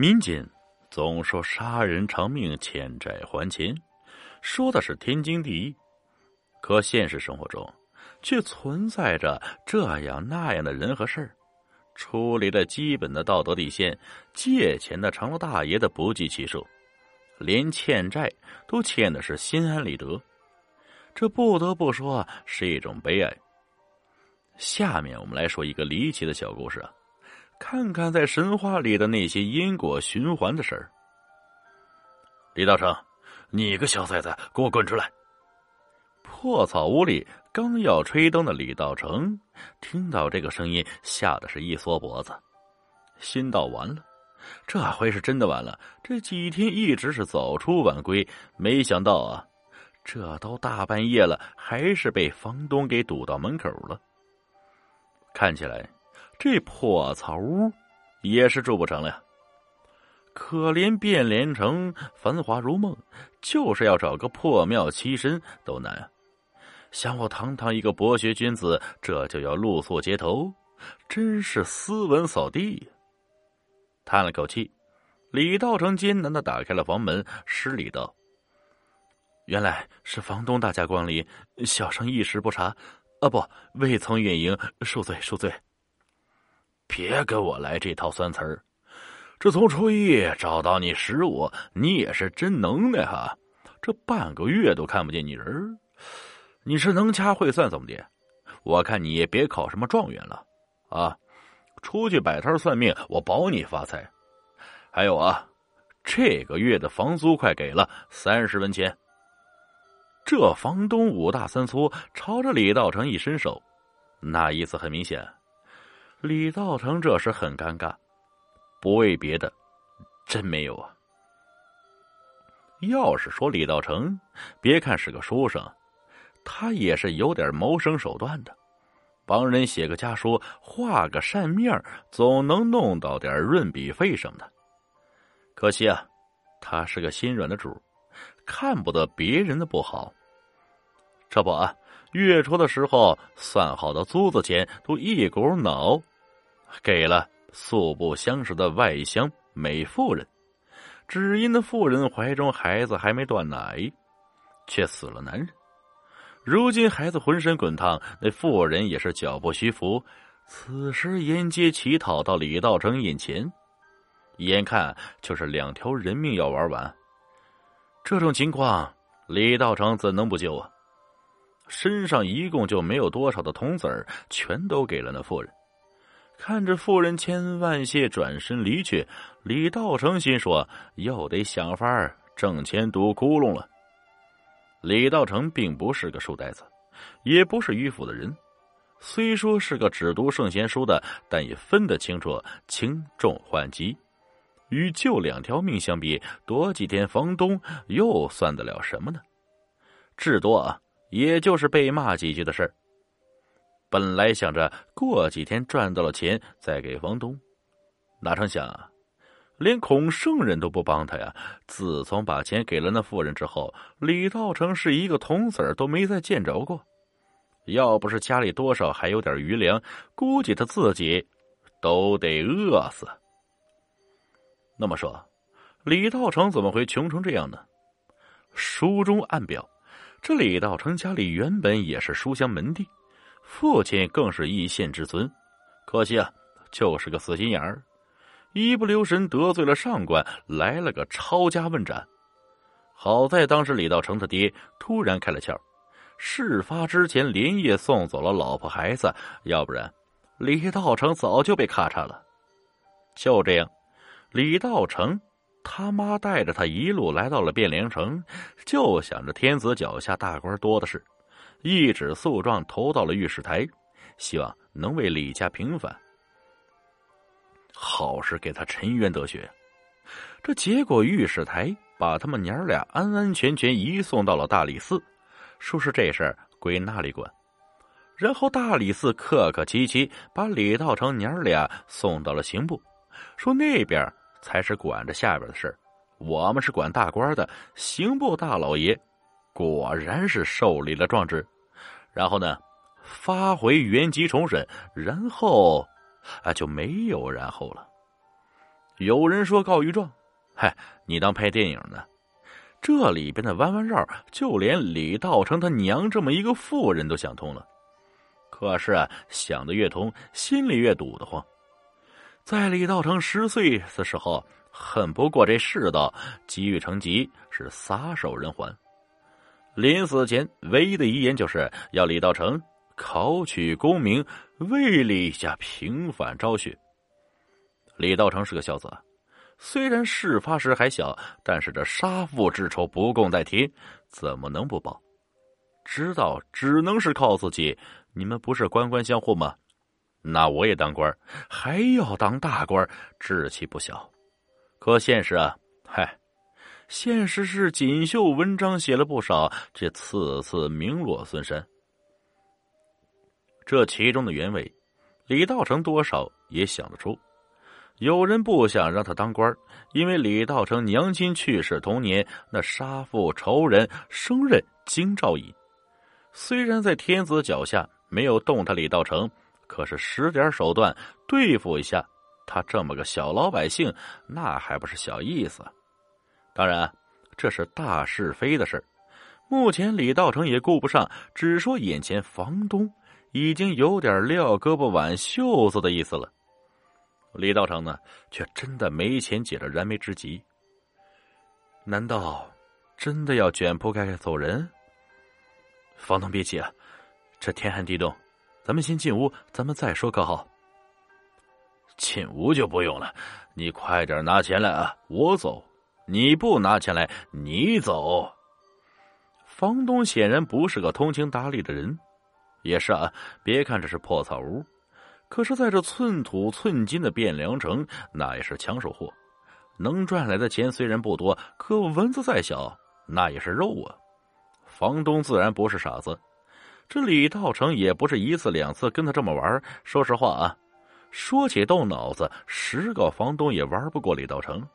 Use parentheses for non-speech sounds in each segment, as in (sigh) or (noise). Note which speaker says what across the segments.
Speaker 1: 民间总说杀人偿命，欠债还钱，说的是天经地义。可现实生活中，却存在着这样那样的人和事儿，处理了基本的道德底线，借钱的成了大爷的不计其数，连欠债都欠的是心安理得。这不得不说是一种悲哀。下面我们来说一个离奇的小故事啊。看看在神话里的那些因果循环的事儿。李道成，你个小崽子，给我滚出来！破草屋里刚要吹灯的李道成，听到这个声音，吓得是一缩脖子，心道完了，这回是真的完了。这几天一直是早出晚归，没想到啊，这都大半夜了，还是被房东给堵到门口了。看起来。这破草屋也是住不成了呀！可怜汴连城繁华如梦，就是要找个破庙栖身都难啊！想我堂堂一个博学君子，这就要露宿街头，真是斯文扫地。叹了口气，李道成艰难的打开了房门，施礼道：“原来是房东大驾光临，小生一时不察，啊不，未曾远迎，恕罪恕罪。”别跟我来这套酸词儿！这从初一找到你十五，你也是真能耐哈！这半个月都看不见你人你是能掐会算怎么的？我看你也别考什么状元了啊！出去摆摊算命，我保你发财。还有啊，这个月的房租快给了，三十文钱。这房东五大三粗，朝着李道成一伸手，那意思很明显。李道成这时很尴尬，不为别的，真没有啊。要是说李道成，别看是个书生，他也是有点谋生手段的，帮人写个家书、画个扇面，总能弄到点润笔费什么的。可惜啊，他是个心软的主，看不得别人的不好。这不啊。月初的时候，算好的租子钱都一股脑给了素不相识的外乡美妇人，只因那妇人怀中孩子还没断奶，却死了男人。如今孩子浑身滚烫，那妇人也是脚步虚浮，此时沿街乞讨到李道成眼前，眼看就是两条人命要玩完。这种情况，李道成怎能不救啊？身上一共就没有多少的铜子儿，全都给了那妇人。看着妇人千恩万谢，转身离去，李道成心说：“又得想法儿挣钱堵窟窿了。”李道成并不是个书呆子，也不是迂腐的人。虽说是个只读圣贤书的，但也分得清楚轻重缓急。与救两条命相比，多几天房东又算得了什么呢？至多啊。也就是被骂几句的事儿。本来想着过几天赚到了钱再给房东，哪成想啊，连孔圣人都不帮他呀！自从把钱给了那妇人之后，李道成是一个铜子儿都没再见着过。要不是家里多少还有点余粮，估计他自己都得饿死。那么说，李道成怎么会穷成这样呢？书中暗表。这李道成家里原本也是书香门第，父亲更是一县之尊，可惜啊，就是个死心眼儿，一不留神得罪了上官，来了个抄家问斩。好在当时李道成他爹突然开了窍，事发之前连夜送走了老婆孩子，要不然李道成早就被咔嚓了。就这样，李道成。他妈带着他一路来到了汴梁城，就想着天子脚下大官多的是，一纸诉状投到了御史台，希望能为李家平反，好事给他沉冤得雪。这结果御史台把他们娘俩安安全全移送到了大理寺，说是这事儿归那里管。然后大理寺客客气气把李道成娘俩送到了刑部，说那边。才是管着下边的事我们是管大官的。刑部大老爷果然是受理了状纸，然后呢，发回原籍重审，然后啊就没有然后了。有人说告御状，嗨，你当拍电影呢？这里边的弯弯绕，就连李道成他娘这么一个妇人都想通了。可是啊，想的越通，心里越堵得慌。在李道成十岁的时候，恨不过这世道，急于成疾，是撒手人寰。临死前唯一的遗言，就是要李道成考取功名，为李家平反昭雪。李道成是个孝子。虽然事发时还小，但是这杀父之仇不共戴天，怎么能不报？知道只能是靠自己。你们不是官官相护吗？那我也当官，还要当大官，志气不小。可现实啊，嗨，现实是锦绣文章写了不少，却次次名落孙山。这其中的原委，李道成多少也想得出。有人不想让他当官，因为李道成娘亲去世同年，那杀父仇人升任京兆尹。虽然在天子脚下没有动他李道成，可是使点手段对付一下他这么个小老百姓，那还不是小意思？当然，这是大是非的事目前李道成也顾不上，只说眼前房东已经有点撂胳膊挽袖子的意思了。李道成呢，却真的没钱解这燃眉之急。难道真的要卷铺盖盖走人？房东别急啊，这天寒地冻，咱们先进屋，咱们再说可好？进屋就不用了，你快点拿钱来啊！我走，你不拿钱来，你走。房东显然不是个通情达理的人，也是啊，别看这是破草屋。可是，在这寸土寸金的汴梁城，那也是抢手货。能赚来的钱虽然不多，可蚊子再小，那也是肉啊。房东自然不是傻子，这李道成也不是一次两次跟他这么玩。说实话啊，说起动脑子，十个房东也玩不过李道成。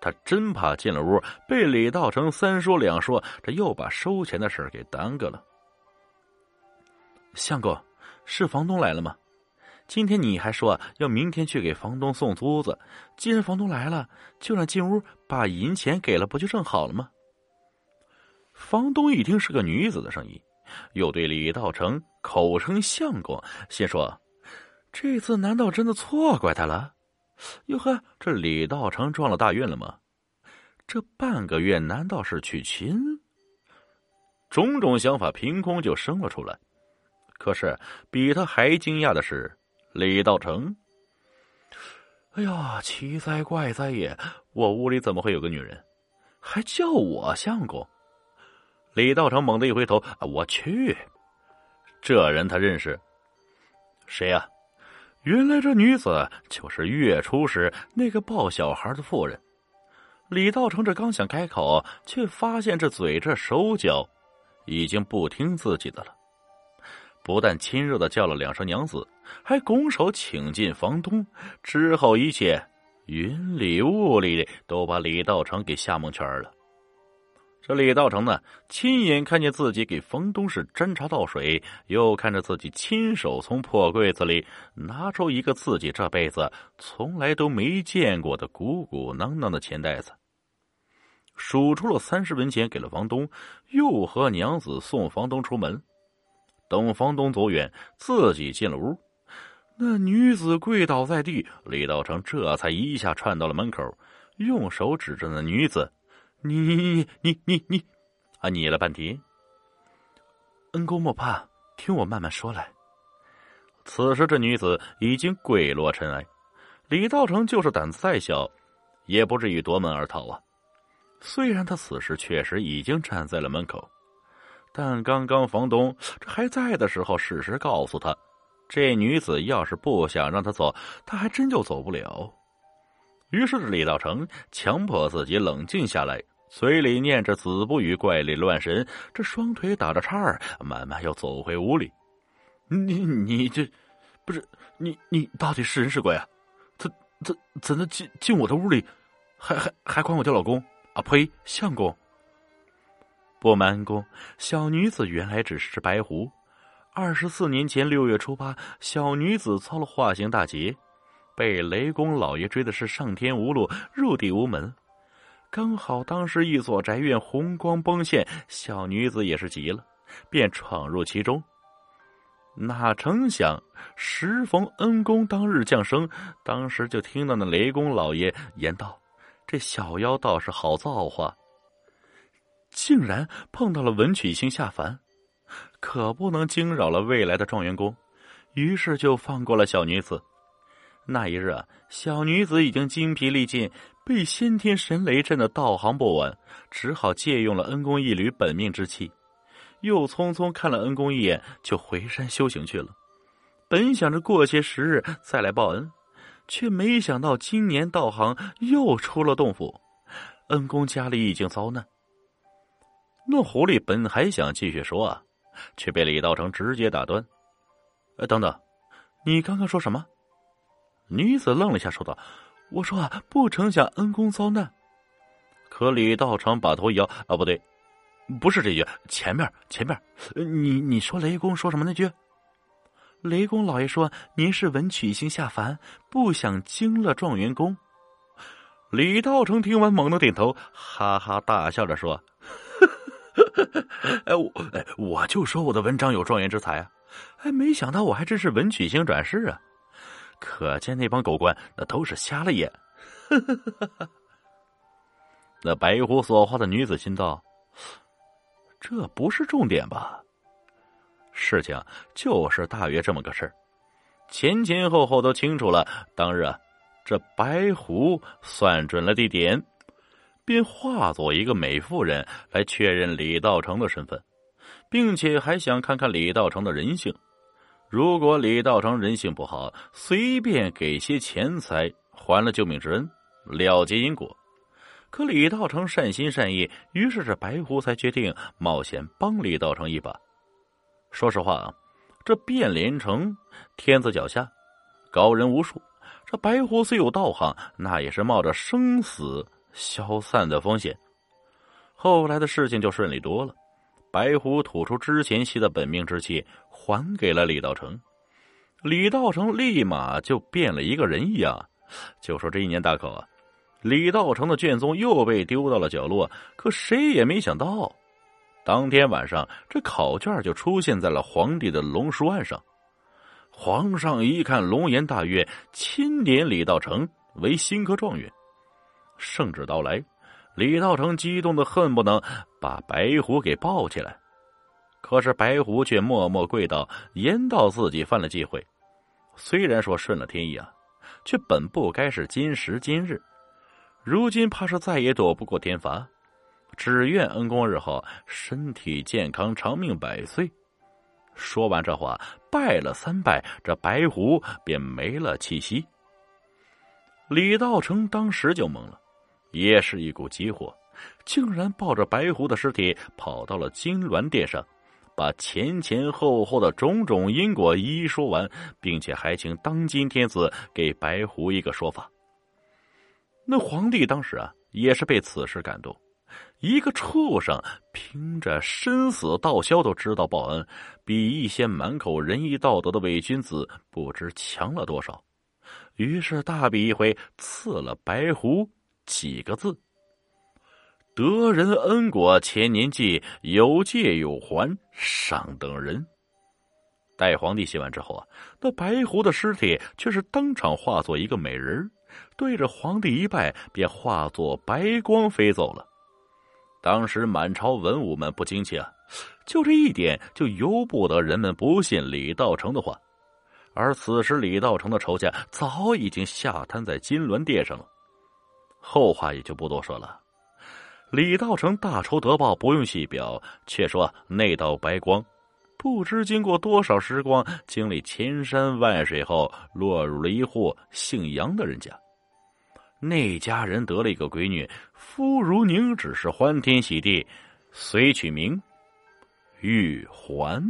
Speaker 1: 他真怕进了屋被李道成三说两说，这又把收钱的事给耽搁了。相公，是房东来了吗？今天你还说要明天去给房东送租子，既然房东来了，就让进屋把银钱给了，不就正好了吗？房东一听是个女子的声音，又对李道成口称相公，心说：这次难道真的错怪他了？哟呵，这李道成撞了大运了吗？这半个月难道是娶亲？种种想法凭空就生了出来。可是比他还惊讶的是。李道成，哎呀，奇哉怪哉也！我屋里怎么会有个女人，还叫我相公？李道成猛地一回头，我去，这人他认识？谁呀？原来这女子就是月初时那个抱小孩的妇人。李道成这刚想开口，却发现这嘴这手脚已经不听自己的了。不但亲热的叫了两声娘子，还拱手请进房东。之后一切云里雾里的，都把李道成给吓蒙圈了。这李道成呢，亲眼看见自己给房东是斟茶倒水，又看着自己亲手从破柜子里拿出一个自己这辈子从来都没见过的鼓鼓囊囊的钱袋子，数出了三十文钱给了房东，又和娘子送房东出门。等房东走远，自己进了屋，那女子跪倒在地，李道成这才一下窜到了门口，用手指着那女子：“你你你你你，啊！”你了半天。恩公莫怕，听我慢慢说来。此时这女子已经跪落尘埃，李道成就是胆子再小，也不至于夺门而逃啊。虽然他此时确实已经站在了门口。但刚刚房东这还在的时候，事实告诉他，这女子要是不想让他走，他还真就走不了。于是李道成强迫自己冷静下来，嘴里念着“子不语怪力乱神”，这双腿打着叉儿，慢慢又走回屋里。你你这不是你你到底是人是鬼啊？怎怎怎能进进我的屋里，还还还管我叫老公？啊呸，相公！不瞒公，小女子原来只是只白狐。二十四年前六月初八，小女子遭了化形大劫，被雷公老爷追的是上天无路，入地无门。刚好当时一所宅院红光崩现，小女子也是急了，便闯入其中。哪成想，时逢恩公当日降生，当时就听到那雷公老爷言道：“这小妖倒是好造化，竟然碰到了文曲星下凡，可不能惊扰了未来的状元公。”于是就放过了小女子。那一日啊，小女子已经精疲力尽，被先天神雷震的道行不稳，只好借用了恩公一缕本命之气。又匆匆看了恩公一眼，就回山修行去了。本想着过些时日再来报恩，却没想到今年道行又出了洞府，恩公家里已经遭难。那狐狸本还想继续说啊，却被李道成直接打断：“呃，等等，你刚刚说什么？”女子愣了一下，说道：“我说啊，不成想恩公遭难。”可李道成把头一摇：“啊，不对。”不是这句，前面前面，你你说雷公说什么那句？雷公老爷说您是文曲星下凡，不想惊了状元公。李道成听完猛地点头，哈哈大笑着说：“ (laughs) 哎我哎我就说我的文章有状元之才啊，哎没想到我还真是文曲星转世啊，可见那帮狗官那都是瞎了眼。”呵呵呵呵呵那白狐所化的女子心道。这不是重点吧？事情就是大约这么个事儿，前前后后都清楚了。当日啊，这白狐算准了地点，便化作一个美妇人来确认李道成的身份，并且还想看看李道成的人性。如果李道成人性不好，随便给些钱财，还了救命之恩，了结因果。可李道成善心善意，于是这白狐才决定冒险帮李道成一把。说实话啊，这变脸城天子脚下，高人无数。这白狐虽有道行，那也是冒着生死消散的风险。后来的事情就顺利多了，白狐吐出之前吸的本命之气，还给了李道成。李道成立马就变了一个人一样。就说这一年大考啊。李道成的卷宗又被丢到了角落，可谁也没想到，当天晚上这考卷就出现在了皇帝的龙书案上。皇上一看，龙颜大悦，钦点李道成为新科状元。圣旨到来，李道成激动的恨不能把白虎给抱起来，可是白虎却默默跪倒，言道自己犯了忌讳。虽然说顺了天意啊，却本不该是今时今日。如今怕是再也躲不过天罚，只愿恩公日后身体健康，长命百岁。说完这话，拜了三拜，这白狐便没了气息。李道成当时就懵了，也是一股急火，竟然抱着白狐的尸体跑到了金銮殿上，把前前后后的种种因果一一说完，并且还请当今天子给白狐一个说法。那皇帝当时啊，也是被此事感动。一个畜生凭着生死道消都知道报恩，比一些满口仁义道德的伪君子不知强了多少。于是大笔一挥，赐了白狐几个字：“得人恩果千年记，有借有还，上等人。”待皇帝写完之后啊，那白狐的尸体却是当场化作一个美人对着皇帝一拜，便化作白光飞走了。当时满朝文武们不惊奇啊，就这一点就由不得人们不信李道成的话。而此时李道成的仇家早已经下瘫在金銮殿上了。后话也就不多说了。李道成大仇得报，不用细表，却说那道白光，不知经过多少时光，经历千山万水后，落入了一户姓杨的人家。那家人得了一个闺女，夫如凝，脂是欢天喜地，遂取名玉环。